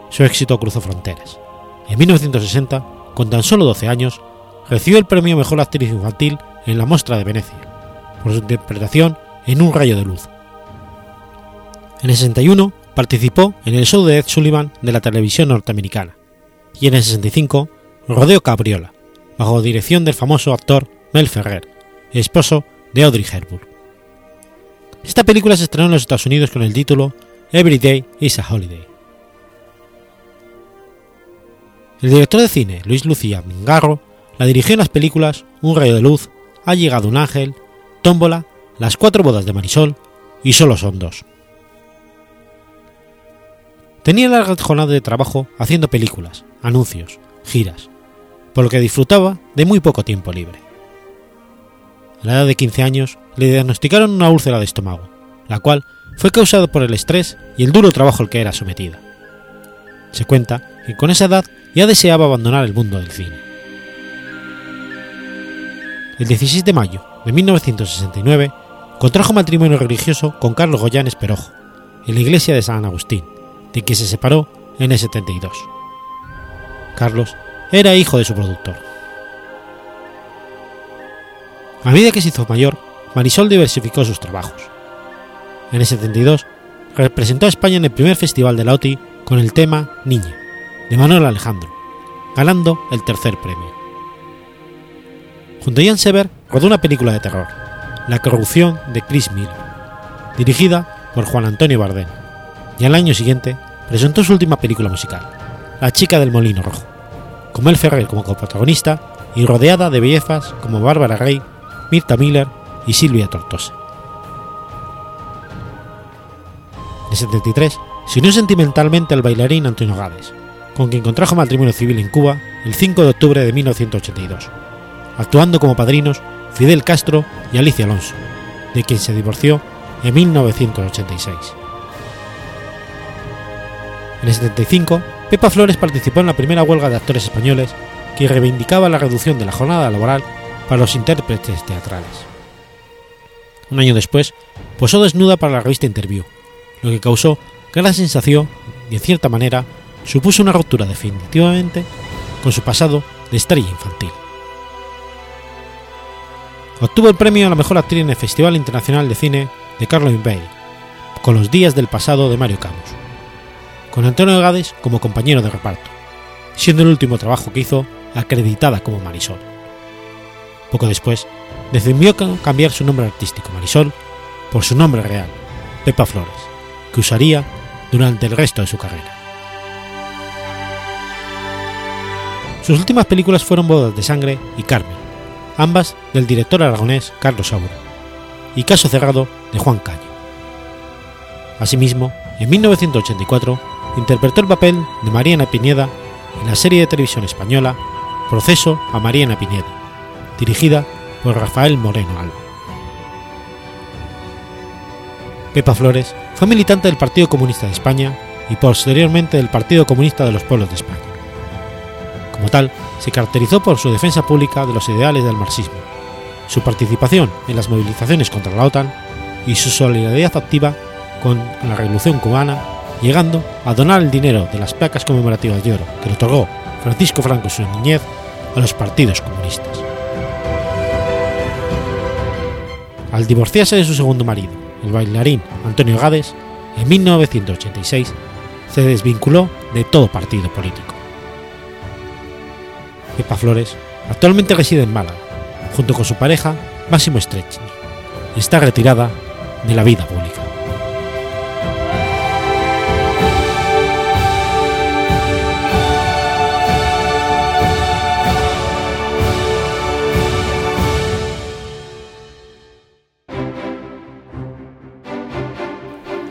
Su éxito cruzó fronteras. En 1960, con tan solo 12 años, recibió el premio Mejor Actriz Infantil en la Mostra de Venecia, por su interpretación en Un rayo de luz. En el 61 participó en el show de Ed Sullivan de la televisión norteamericana, y en el 65 Rodeo Cabriola, bajo dirección del famoso actor Mel Ferrer, esposo de Audrey Hepburn. Esta película se estrenó en los Estados Unidos con el título Every Day is a Holiday. El director de cine Luis Lucía Mingarro la dirigió en las películas Un rayo de luz, Ha llegado un ángel, Tómbola, Las cuatro bodas de Marisol y Solo son dos. Tenía larga jornada de trabajo haciendo películas, anuncios, giras, por lo que disfrutaba de muy poco tiempo libre. A la edad de 15 años le diagnosticaron una úlcera de estómago, la cual fue causada por el estrés y el duro trabajo al que era sometida. Se cuenta que con esa edad ya deseaba abandonar el mundo del cine. El 16 de mayo de 1969 contrajo matrimonio religioso con Carlos Goyanes Perojo, en la iglesia de San Agustín, de quien se separó en el 72. Carlos era hijo de su productor. A medida que se hizo mayor, Marisol diversificó sus trabajos. En el 72 representó a España en el primer festival de la OTI con el tema Niña, de Manuel Alejandro, ganando el tercer premio. Junto a Jan Sever rodó una película de terror, La corrupción de Chris Miller, dirigida por Juan Antonio Bardem, y al año siguiente presentó su última película musical, La chica del molino rojo, con Mel Ferrer como coprotagonista y rodeada de bellezas como Bárbara Rey, Mirta Miller y Silvia Tortosa. En el 73 se unió sentimentalmente al bailarín Antonio Gades, con quien contrajo matrimonio civil en Cuba el 5 de octubre de 1982, actuando como padrinos Fidel Castro y Alicia Alonso, de quien se divorció en 1986. En el 75, Pepa Flores participó en la primera huelga de actores españoles que reivindicaba la reducción de la jornada laboral para los intérpretes teatrales. Un año después, posó desnuda para la revista Interview, lo que causó gran sensación y en cierta manera supuso una ruptura definitivamente con su pasado de estrella infantil. Obtuvo el premio a la mejor actriz en el Festival Internacional de Cine de Carlos Bay, con Los días del pasado de Mario Camus, con Antonio Gades como compañero de reparto, siendo el último trabajo que hizo acreditada como Marisol. Poco después, decidió cambiar su nombre artístico Marisol por su nombre real, Pepa Flores, que usaría durante el resto de su carrera. Sus últimas películas fueron Bodas de Sangre y Carmen, ambas del director aragonés Carlos Saura, y Caso Cerrado de Juan Caño. Asimismo, en 1984 interpretó el papel de Mariana Pineda en la serie de televisión española Proceso a Mariana Pineda, dirigida por Rafael Moreno Alba. Pepa Flores fue militante del Partido Comunista de España y posteriormente del Partido Comunista de los Pueblos de España. Como tal, se caracterizó por su defensa pública de los ideales del marxismo, su participación en las movilizaciones contra la OTAN y su solidaridad activa con la Revolución cubana llegando a donar el dinero de las placas conmemorativas de oro que le otorgó Francisco Franco en su niñez a los partidos comunistas. Al divorciarse de su segundo marido, el bailarín Antonio Gades, en 1986 se desvinculó de todo partido político. Pepa Flores actualmente reside en Málaga, junto con su pareja Máximo Strechny, y está retirada de la vida pública.